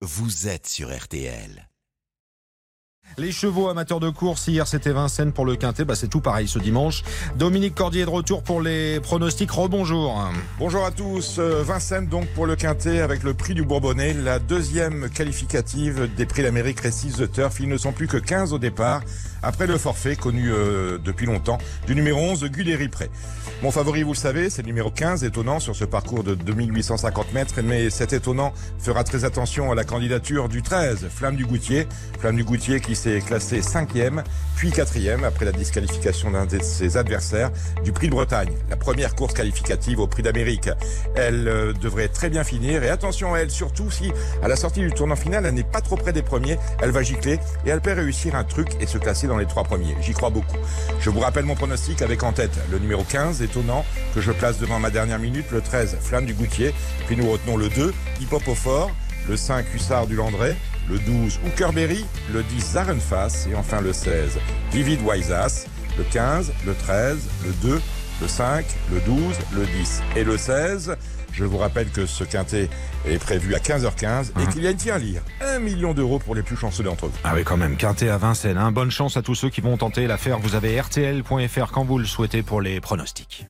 vous êtes sur RTL. Les chevaux amateurs de course, hier c'était Vincennes pour le Quintet, bah, c'est tout pareil ce dimanche. Dominique Cordier est de retour pour les pronostics, rebonjour. Bonjour à tous, euh, Vincennes donc pour le Quintet avec le prix du Bourbonnais, la deuxième qualificative des prix d'Amérique Récise The Turf. Ils ne sont plus que 15 au départ, après le forfait connu euh, depuis longtemps du numéro 11 de Guderi Pré. Mon favori, vous le savez, c'est le numéro 15, étonnant sur ce parcours de 2850 mètres, mais cet étonnant fera très attention à la candidature du 13, Flamme du Goutier. Flamme du Goutier qui s'est classé 5e, puis 4e après la disqualification d'un de ses adversaires du Prix de Bretagne, la première course qualificative au Prix d'Amérique. Elle euh, devrait très bien finir et attention à elle, surtout si à la sortie du tournant final, elle n'est pas trop près des premiers, elle va gicler et elle peut réussir un truc et se classer dans les trois premiers. J'y crois beaucoup. Je vous rappelle mon pronostic avec en tête le numéro 15, étonnant, que je place devant ma dernière minute, le 13, Flamme du Goutier, puis nous retenons le 2, Hip Hop au fort, le 5, Hussard du Landré, le 12, Hookerberry, le 10, Zarenfass et enfin le 16, Vivid Wiseas, le 15, le 13, le 2, le 5, le 12, le 10 et le 16. Je vous rappelle que ce quintet est prévu à 15h15 et qu'il y a une à lire. Un million d'euros pour les plus chanceux d'entre vous. Ah oui quand même, Quintet à Vincennes, hein. bonne chance à tous ceux qui vont tenter l'affaire. Vous avez rtl.fr quand vous le souhaitez pour les pronostics.